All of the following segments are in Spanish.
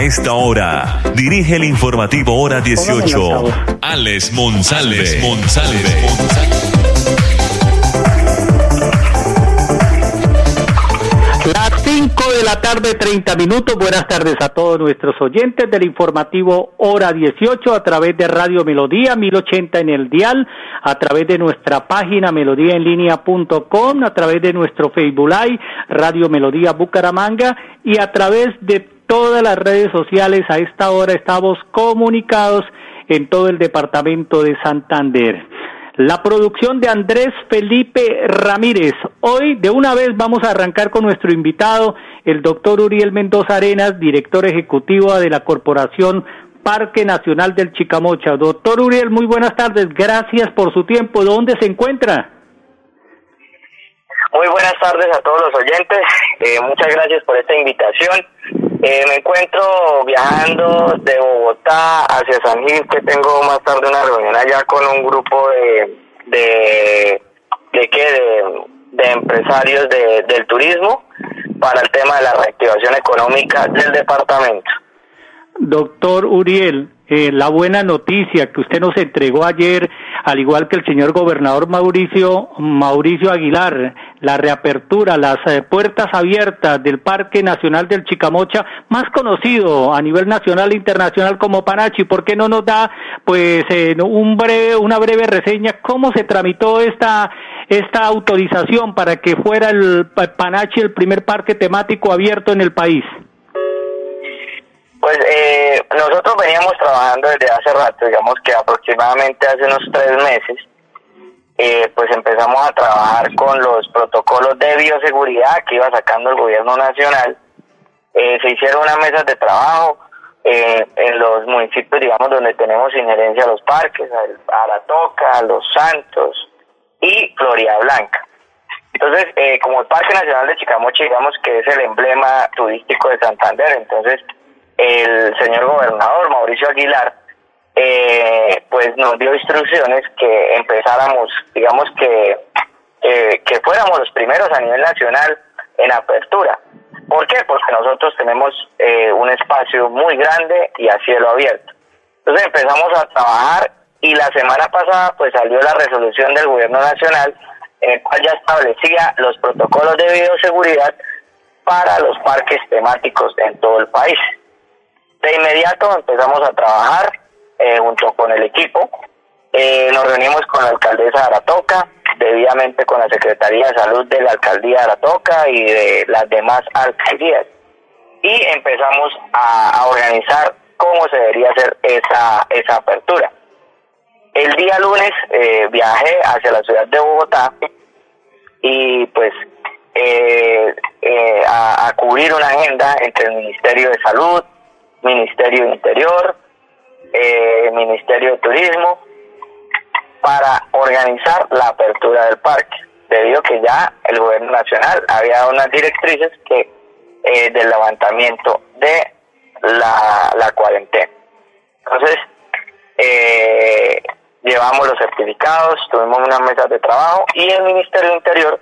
A esta hora, dirige el informativo Hora 18. Alex Monsalve. Monsalve. Las 5 de la tarde, 30 minutos. Buenas tardes a todos nuestros oyentes del informativo Hora 18 a través de Radio Melodía 1080 en el Dial, a través de nuestra página melodíaenlínea.com, a través de nuestro Facebook Live, Radio Melodía Bucaramanga y a través de todas las redes sociales. A esta hora estamos comunicados en todo el departamento de Santander. La producción de Andrés Felipe Ramírez. Hoy de una vez vamos a arrancar con nuestro invitado, el doctor Uriel Mendoza Arenas, director ejecutivo de la Corporación Parque Nacional del Chicamocha. Doctor Uriel, muy buenas tardes. Gracias por su tiempo. ¿Dónde se encuentra? Muy buenas tardes a todos los oyentes. Eh, muchas gracias por esta invitación. Eh, me encuentro viajando de Bogotá hacia San Gil, que tengo más tarde una reunión allá con un grupo de de de, qué? de, de empresarios de, del turismo para el tema de la reactivación económica del departamento. Doctor Uriel, eh, la buena noticia que usted nos entregó ayer, al igual que el señor gobernador Mauricio Mauricio Aguilar, la reapertura, las eh, puertas abiertas del Parque Nacional del Chicamocha, más conocido a nivel nacional e internacional como Panachi. ¿Por qué no nos da, pues, eh, un breve, una breve reseña cómo se tramitó esta esta autorización para que fuera el Panachi el primer parque temático abierto en el país? Pues eh, nosotros veníamos trabajando desde hace rato, digamos que aproximadamente hace unos tres meses, eh, pues empezamos a trabajar con los protocolos de bioseguridad que iba sacando el gobierno nacional. Eh, se hicieron unas mesas de trabajo eh, en los municipios, digamos, donde tenemos injerencia a los parques, a, La Toca, a Los Santos y Florida Blanca. Entonces, eh, como el Parque Nacional de Chicamoche, digamos que es el emblema turístico de Santander, entonces el señor gobernador Mauricio Aguilar eh, pues nos dio instrucciones que empezáramos, digamos que, que fuéramos los primeros a nivel nacional en apertura. ¿Por qué? Porque nosotros tenemos eh, un espacio muy grande y a cielo abierto. Entonces empezamos a trabajar y la semana pasada pues salió la resolución del gobierno nacional en el cual ya establecía los protocolos de bioseguridad para los parques temáticos en todo el país. De inmediato empezamos a trabajar eh, junto con el equipo. Eh, nos reunimos con la alcaldesa de Aratoca, debidamente con la Secretaría de Salud de la Alcaldía de Aratoca y de las demás alcaldías. Y empezamos a, organizar cómo se debería hacer esa, esa apertura. El día lunes eh, viajé hacia la ciudad de Bogotá y pues a, a cubrir una agenda entre el Ministerio de Salud, Ministerio Interior, eh, Ministerio de Turismo, para organizar la apertura del parque, debido que ya el gobierno nacional había dado unas directrices que eh, del levantamiento de la, la cuarentena. Entonces, eh, llevamos los certificados, tuvimos unas mesas de trabajo y el Ministerio Interior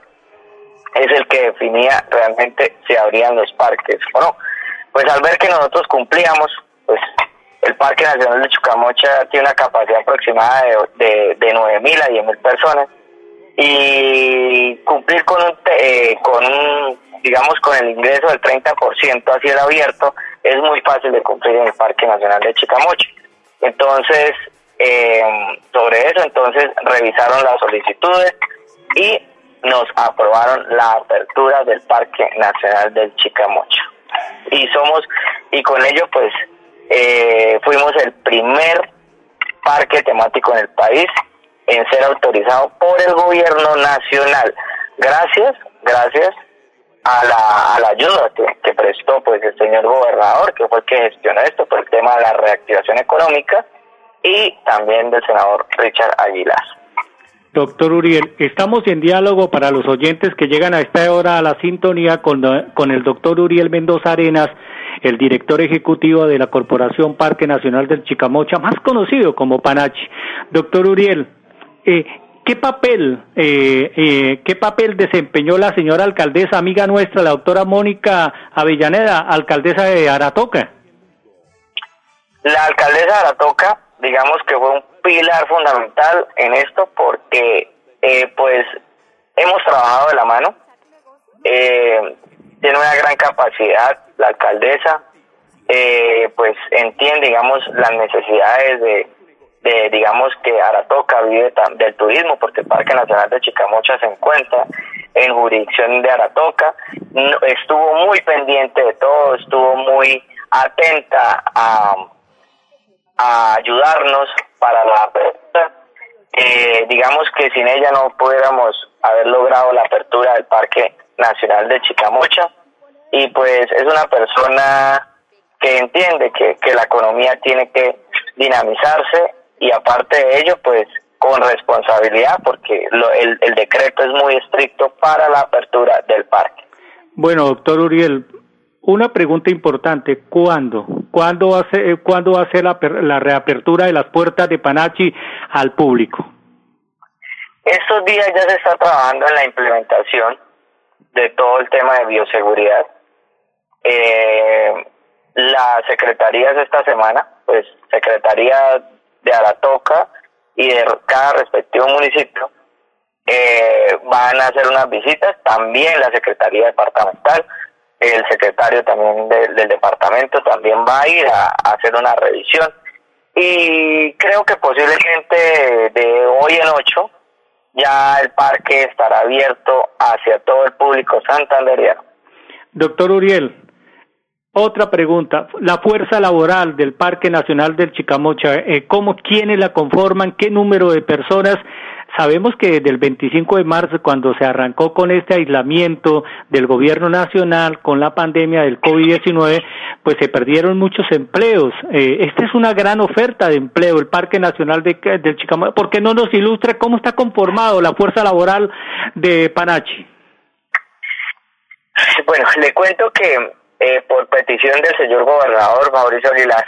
es el que definía realmente si abrían los parques o no pues al ver que nosotros cumplíamos, pues el Parque Nacional de Chucamocha tiene una capacidad aproximada de, de, 9.000 a 10.000 personas y cumplir con un, eh, con digamos, con el ingreso del 30% a cielo abierto es muy fácil de cumplir en el Parque Nacional de Chicamocha. Entonces, eh, sobre eso, entonces revisaron las solicitudes y nos aprobaron la apertura del Parque Nacional del Chicamocha y somos, y con ello pues eh, fuimos el primer parque temático en el país en ser autorizado por el gobierno nacional. Gracias, gracias a la, a la ayuda que, prestó pues el señor gobernador, que fue el que gestionó esto por el tema de la reactivación económica, y también del senador Richard Aguilar. Doctor Uriel, estamos en diálogo para los oyentes que llegan a esta hora a la sintonía con, con el doctor Uriel Mendoza Arenas, el director ejecutivo de la Corporación Parque Nacional del Chicamocha, más conocido como Panachi. Doctor Uriel, eh, ¿qué papel, eh, eh, qué papel desempeñó la señora alcaldesa, amiga nuestra, la doctora Mónica Avellaneda, alcaldesa de Aratoca? La alcaldesa de Aratoca, digamos que fue un pilar fundamental en esto porque, pues, hemos trabajado de la mano. tiene una gran capacidad la alcaldesa, pues entiende, digamos, las necesidades de, de, digamos que Aratoca vive del turismo, porque el Parque Nacional de Chicamocha se encuentra en jurisdicción de Aratoca, estuvo muy pendiente de todo, estuvo muy atenta a, a ayudarnos para la apertura. Eh, digamos que sin ella no pudiéramos haber logrado la apertura del Parque Nacional de Chicamocha y pues es una persona que entiende que, que la economía tiene que dinamizarse y aparte de ello, pues con responsabilidad porque el, el decreto es muy estricto para la apertura del parque. Bueno, doctor Uriel, una pregunta importante, ¿cuándo? ¿Cuándo a ser, ¿cuándo va a ser la, la reapertura de las puertas de Panachi al público? Estos días ya se está trabajando en la implementación de todo el tema de bioseguridad. Eh, las secretarías esta semana, pues Secretaría de Aratoca y de cada respectivo municipio eh, van a hacer unas visitas, también la Secretaría Departamental, el secretario también del departamento también va a ir a, hacer una revisión y creo que posiblemente de hoy en ocho ya el parque estará abierto hacia todo el público santanderiano. Doctor Uriel, otra pregunta, la fuerza laboral del Parque Nacional del Chicamocha, eh, ¿cómo, quiénes la conforman, qué número de personas? Sabemos que desde el 25 de marzo, cuando se arrancó con este aislamiento del gobierno nacional con la pandemia del COVID-19, pues se perdieron muchos empleos. Eh, esta es una gran oferta de empleo, el Parque Nacional de, del Chicamocha. ¿Por qué no nos ilustra cómo está conformado la fuerza laboral de Panachi? Bueno, le cuento que eh, por petición del señor gobernador Mauricio Aguilar,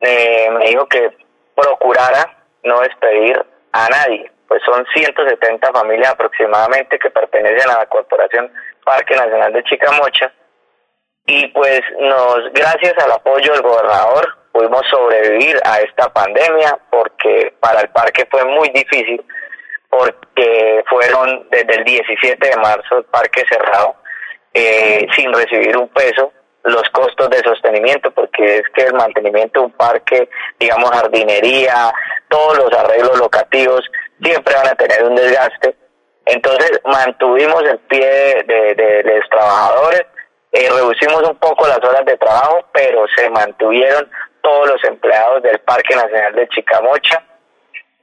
eh, me dijo que procurara no despedir a nadie, pues son 170 familias aproximadamente que pertenecen a la Corporación Parque Nacional de Chicamocha. Y pues nos gracias al apoyo del gobernador pudimos sobrevivir a esta pandemia porque para el parque fue muy difícil porque fueron desde el 17 de marzo el parque cerrado eh, sin recibir un peso los costos de sostenimiento, porque es que el mantenimiento de un parque, digamos jardinería, todos los arreglos locativos, siempre van a tener un desgaste. Entonces mantuvimos el pie de, los trabajadores, eh, reducimos un poco las horas de trabajo, pero se mantuvieron todos los empleados del Parque Nacional de Chicamocha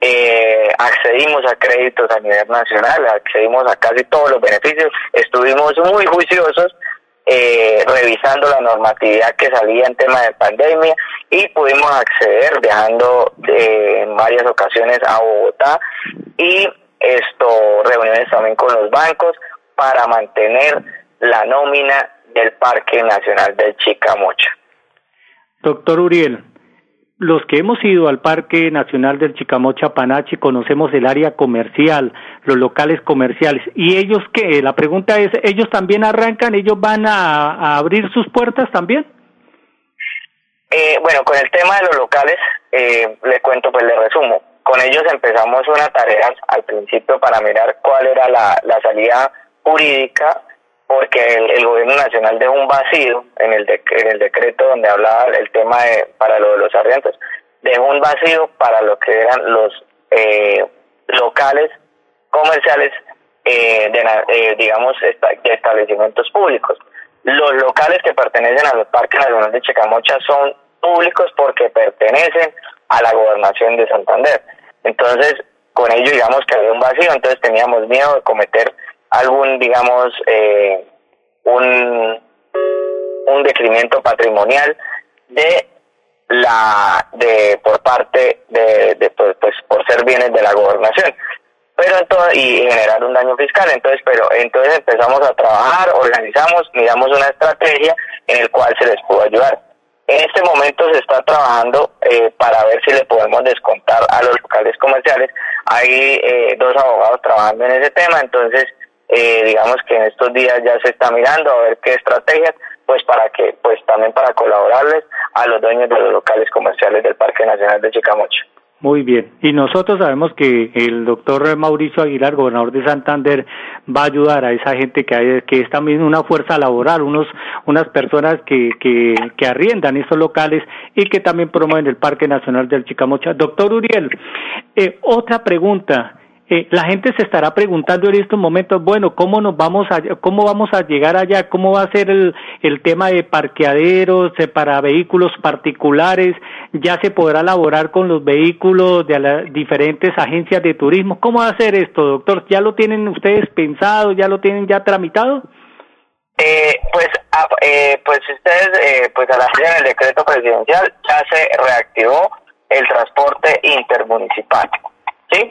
eh, accedimos a créditos a nivel nacional, accedimos a casi todos los beneficios, estuvimos muy juiciosos eh, revisando la normatividad que salía en tema de pandemia y pudimos acceder viajando eh, en varias ocasiones a Bogotá y esto reuniones también con los bancos para mantener la nómina del Parque Nacional del Chicamocha. Doctor Uriel, los que hemos ido al Parque Nacional del Chicamocha Panachi conocemos el área comercial, los locales comerciales. ¿Y ellos qué? La pregunta es, ¿ellos también arrancan? ¿Ellos van a, abrir sus puertas también? Eh, bueno, con el tema de los locales, eh, le cuento, pues le resumo. Con ellos empezamos una tarea al principio para mirar cuál era la salida jurídica porque el, gobierno nacional dejó un vacío en el, en el decreto donde hablaba el tema de, para lo de los arrientos, dejó un vacío para lo que eran los eh, locales comerciales, eh, de, eh, digamos, de establecimientos públicos. Los locales que pertenecen a los parques nacionales de Chicamocha son públicos porque pertenecen a la gobernación de Santander. Entonces, con ello digamos que había un vacío, entonces teníamos miedo de cometer algún, digamos, eh, un, un decremento patrimonial de la de por parte de, de pues, pues, por ser bienes de la gobernación. Pero entonces y generar un daño fiscal. Entonces pero entonces empezamos a trabajar organizamos miramos una estrategia en el cual se les pudo ayudar. En este momento se está trabajando eh, para ver si le podemos descontar a los locales comerciales. Hay eh, dos abogados trabajando en ese tema. Entonces eh, digamos que en estos días ya se está mirando a ver qué estrategias pues para que pues también para colaborarles a los dueños de los locales comerciales del Parque Nacional de Chicamocha. Muy bien. Y nosotros sabemos que el doctor Mauricio Aguilar, gobernador de Santander, va a ayudar a esa gente que, hay, que es también una fuerza laboral, unos, unas personas que, que, que arriendan estos locales y que también promueven el Parque Nacional del Chicamocha. Doctor Uriel, eh, otra pregunta. Eh, la gente se estará preguntando en estos momentos, bueno, ¿cómo nos vamos a, cómo vamos a llegar allá? ¿Cómo va a ser el, el tema de parqueaderos para vehículos particulares? ¿Ya se podrá elaborar con los vehículos de las diferentes agencias de turismo? ¿Cómo va a ser esto, doctor? ¿Ya lo tienen ustedes pensado? ¿Ya lo tienen ya tramitado? Eh, pues, eh, pues ustedes, eh, pues a la en del decreto presidencial ya se reactivó el transporte intermunicipal, ¿sí?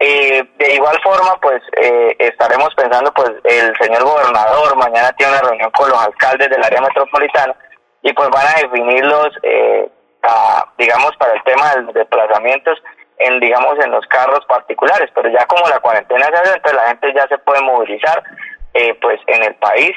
Eh, de igual forma, pues eh, estaremos pensando, pues el señor gobernador mañana tiene una reunión con los alcaldes del área metropolitana y pues van a definirlos, eh, digamos, para el tema de los desplazamientos en, digamos, en los carros particulares, pero ya como la cuarentena se hace, entonces la gente ya se puede movilizar, eh, pues en el país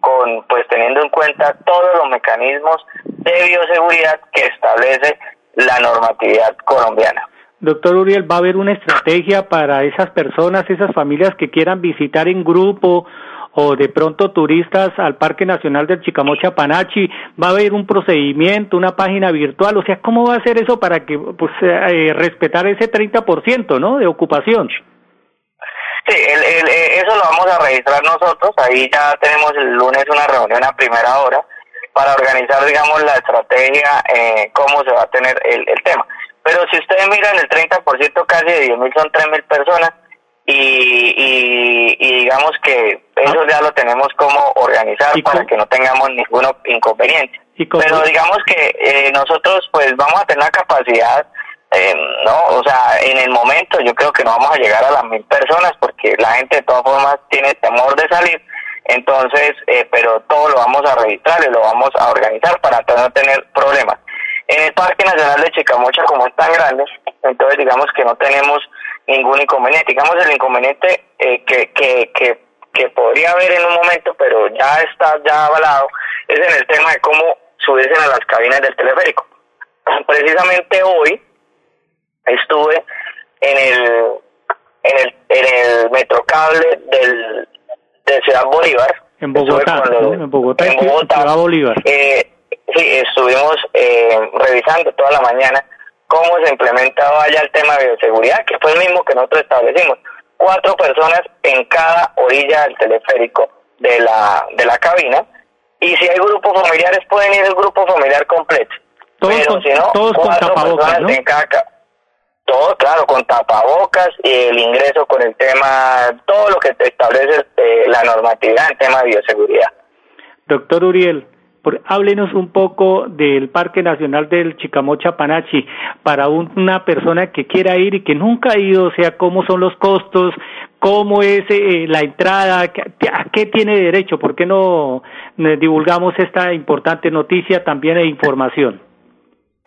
con, pues teniendo en cuenta todos los mecanismos de bioseguridad que establece la normatividad colombiana. Doctor Uriel, ¿va a haber una estrategia para esas personas, esas familias que quieran visitar en grupo o de pronto turistas al Parque Nacional del Chicamocha Panachi? ¿Va a haber un procedimiento, una página virtual? O sea, ¿cómo va a ser eso para que pues, eh, respetar ese 30% ¿no? de ocupación? Sí, el, el, eh, eso lo vamos a registrar nosotros. Ahí ya tenemos el lunes una reunión a primera hora para organizar, digamos, la estrategia, eh, cómo se va a tener el, el tema. Pero si ustedes miran, el 30% casi de 10.000 son 3.000 personas y, y, digamos que eso ya lo tenemos como organizar para que no tengamos ningún inconveniente. Pero digamos que eh, nosotros pues vamos a tener la capacidad, eh, ¿no? O sea, en el momento yo creo que no vamos a llegar a las mil personas porque la gente de todas formas tiene temor de salir. Entonces, eh, pero todo lo vamos a registrar y lo vamos a organizar para no tener problemas. En el Parque Nacional de Chicamocha, como es tan grande, entonces digamos que no tenemos ningún inconveniente. Digamos el inconveniente eh, que, que, que, que podría haber en un momento, pero ya está ya avalado, es en el tema de cómo subirse a las cabinas del teleférico. Precisamente hoy estuve en el en el, en el metrocable del, de Ciudad Bolívar. En Bogotá, en Bogotá, en Bogotá, Ciudad Bolívar. Eh, Sí, estuvimos eh, revisando toda la mañana cómo se implementaba ya el tema de bioseguridad, que fue el mismo que nosotros establecimos. Cuatro personas en cada orilla del teleférico de la, de la cabina, y si hay grupos familiares, pueden ir el grupo familiar completo. Todos Pero si no, todos con tapabocas, ¿no? en cada, todo, claro, con tapabocas y el ingreso con el tema, todo lo que establece eh, la normatividad en tema de bioseguridad. Doctor Uriel, háblenos un poco del Parque Nacional del Chicamocha Panachi para una persona que quiera ir y que nunca ha ido, o sea, cómo son los costos, cómo es eh, la entrada, a qué tiene derecho, por qué no eh, divulgamos esta importante noticia también e información.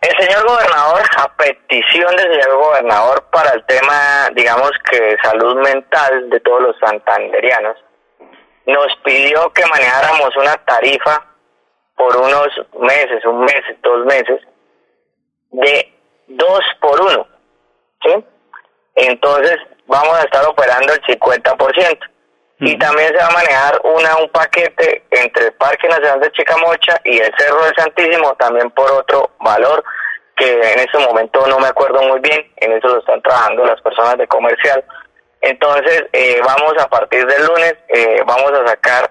El señor gobernador, a petición del señor gobernador para el tema, digamos que salud mental de todos los santanderianos, nos pidió que manejáramos una tarifa por unos meses, un mes, dos meses, de dos por uno. ¿sí? Entonces vamos a estar operando el 50%. Y también se va a manejar una un paquete entre el Parque Nacional de Chicamocha y el Cerro del Santísimo, también por otro valor que en ese momento no me acuerdo muy bien, en eso lo están trabajando las personas de comercial. Entonces, eh, vamos a partir del lunes, eh, vamos a sacar,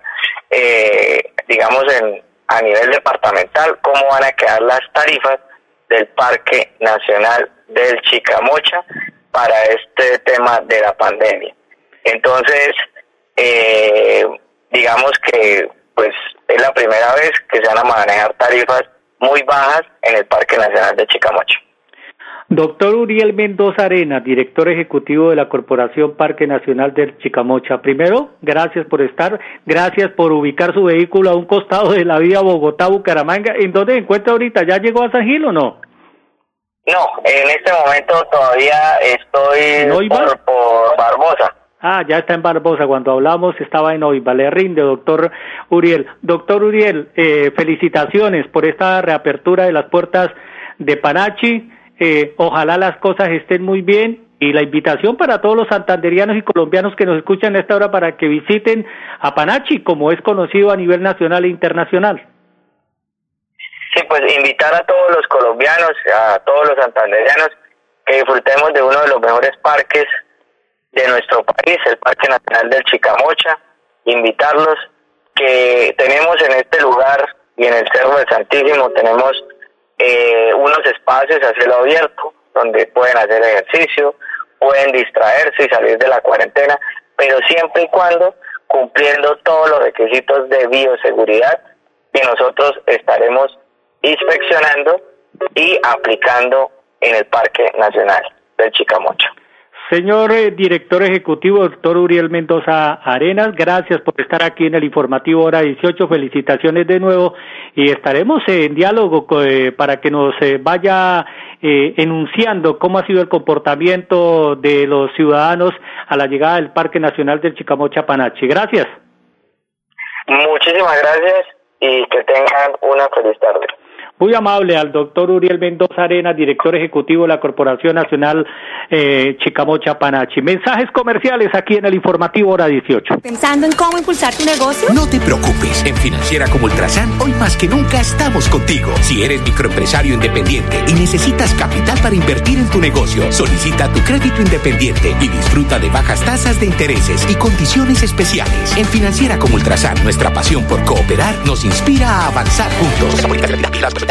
eh, digamos, en, a nivel departamental cómo van a quedar las tarifas del Parque Nacional del Chicamocha para este tema de la pandemia. Entonces, eh, digamos que pues es la primera vez que se van a manejar tarifas muy bajas en el Parque Nacional de Chicamocha. Doctor Uriel Mendoza Arena, director ejecutivo de la Corporación Parque Nacional del Chicamocha. Primero, gracias por estar, gracias por ubicar su vehículo a un costado de la vía Bogotá-Bucaramanga. ¿En dónde se encuentra ahorita? ¿Ya llegó a San Gil o no? No, en este momento todavía estoy por, por Barbosa. Ah, ya está en Barbosa. Cuando hablamos estaba en Oiva. Le rinde, doctor Uriel. Doctor Uriel, eh, felicitaciones por esta reapertura de las puertas de Panachi. Eh, ojalá las cosas estén muy bien y la invitación para todos los santanderianos y colombianos que nos escuchan a esta hora para que visiten a Panachi, como es conocido a nivel nacional e internacional. Sí, pues invitar a todos los colombianos, a todos los santanderianos, que disfrutemos de uno de los mejores parques de nuestro país, el Parque Nacional del Chicamocha, invitarlos que tenemos en este lugar y en el Cerro del Santísimo tenemos eh, unos espacios a cielo abierto donde pueden hacer ejercicio, pueden distraerse y salir de la cuarentena, pero siempre y cuando cumpliendo todos los requisitos de bioseguridad que nosotros estaremos inspeccionando y aplicando en el Parque Nacional del Chicamocha. Señor eh, director ejecutivo, doctor Uriel Mendoza Arenas, gracias por estar aquí en el informativo hora 18. Felicitaciones de nuevo y estaremos en diálogo eh, para que nos eh, vaya enunciando cómo ha sido el comportamiento de los ciudadanos a la llegada del Parque Nacional del Chicamocha Panachi. Gracias. Muchísimas gracias y que tengan una feliz tarde. Muy amable al doctor Uriel Mendoza Arena, director ejecutivo de la Corporación Nacional eh, Chicamocha Panachi. Mensajes comerciales aquí en el informativo hora 18. ¿Pensando en cómo impulsar tu negocio? No te preocupes. En Financiera como Ultrasan, hoy más que nunca estamos contigo. Si eres microempresario independiente y necesitas capital para invertir en tu negocio, solicita tu crédito independiente y disfruta de bajas tasas de intereses y condiciones especiales. En Financiera como Ultrasan, nuestra pasión por cooperar nos inspira a avanzar juntos.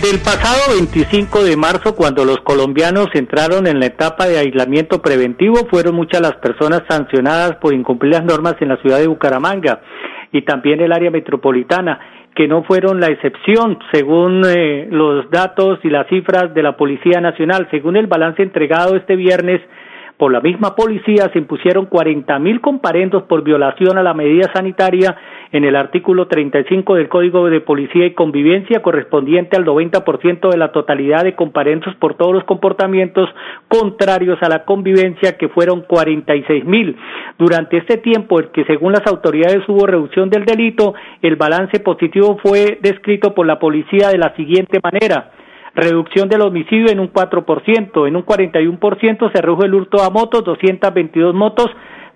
Desde el pasado 25 de marzo, cuando los colombianos entraron en la etapa de aislamiento preventivo, fueron muchas las personas sancionadas por incumplir las normas en la ciudad de Bucaramanga y también el área metropolitana, que no fueron la excepción, según eh, los datos y las cifras de la Policía Nacional. Según el balance entregado este viernes, por la misma policía se impusieron 40 mil comparendos por violación a la medida sanitaria en el artículo 35 del Código de Policía y Convivencia correspondiente al 90% de la totalidad de comparendos por todos los comportamientos contrarios a la convivencia que fueron 46 mil. Durante este tiempo, el que según las autoridades hubo reducción del delito, el balance positivo fue descrito por la policía de la siguiente manera reducción del homicidio en un 4%, en un 41% se redujo el hurto a motos, 222 motos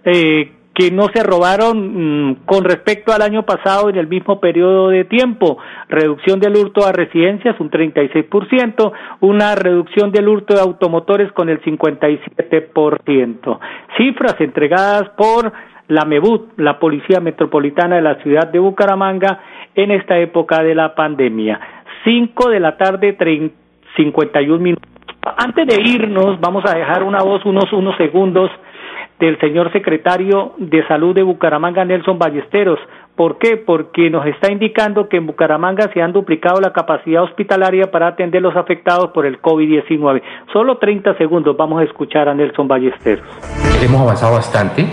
eh, que no se robaron mm, con respecto al año pasado en el mismo periodo de tiempo, reducción del hurto a residencias un 36%, una reducción del hurto de automotores con el 57%. Cifras entregadas por la MEBUT, la Policía Metropolitana de la ciudad de Bucaramanga, en esta época de la pandemia. 5 de la tarde, 51 minutos. Antes de irnos, vamos a dejar una voz, unos, unos segundos del señor secretario de Salud de Bucaramanga, Nelson Ballesteros. ¿Por qué? Porque nos está indicando que en Bucaramanga se han duplicado la capacidad hospitalaria para atender los afectados por el COVID-19. Solo 30 segundos vamos a escuchar a Nelson Ballesteros. Hemos avanzado bastante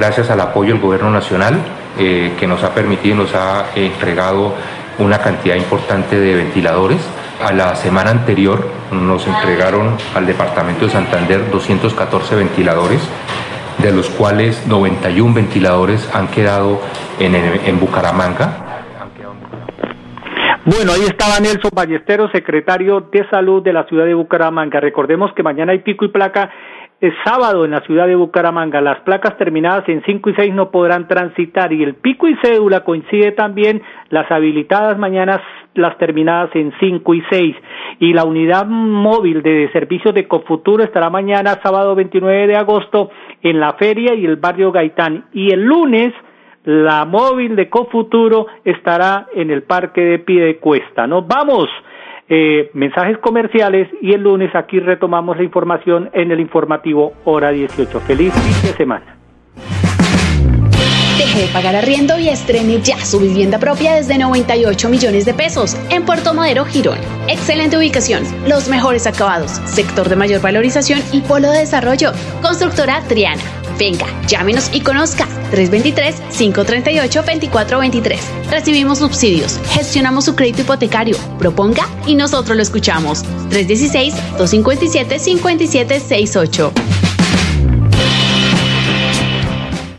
gracias al apoyo del Gobierno Nacional eh, que nos ha permitido, nos ha entregado una cantidad importante de ventiladores. A la semana anterior nos entregaron al Departamento de Santander 214 ventiladores, de los cuales 91 ventiladores han quedado en, en Bucaramanga. Bueno, ahí estaba Nelson Ballesteros, secretario de Salud de la ciudad de Bucaramanga. Recordemos que mañana hay pico y placa es sábado en la ciudad de Bucaramanga. Las placas terminadas en 5 y 6 no podrán transitar y el pico y cédula coincide también las habilitadas mañanas, las terminadas en 5 y 6. Y la unidad móvil de servicios de Cofuturo estará mañana, sábado 29 de agosto, en la feria y el barrio Gaitán. Y el lunes, la móvil de Cofuturo estará en el parque de Piedecuesta. Nos vamos eh, mensajes comerciales y el lunes aquí retomamos la información en el informativo Hora 18. Feliz fin de semana. Deje de pagar arriendo y estrene ya su vivienda propia desde 98 millones de pesos en Puerto Madero, Girón. Excelente ubicación, los mejores acabados, sector de mayor valorización y polo de desarrollo. Constructora Triana. Venga, llámenos y conozca 323-538-2423. Recibimos subsidios, gestionamos su crédito hipotecario, proponga y nosotros lo escuchamos. 316-257-5768.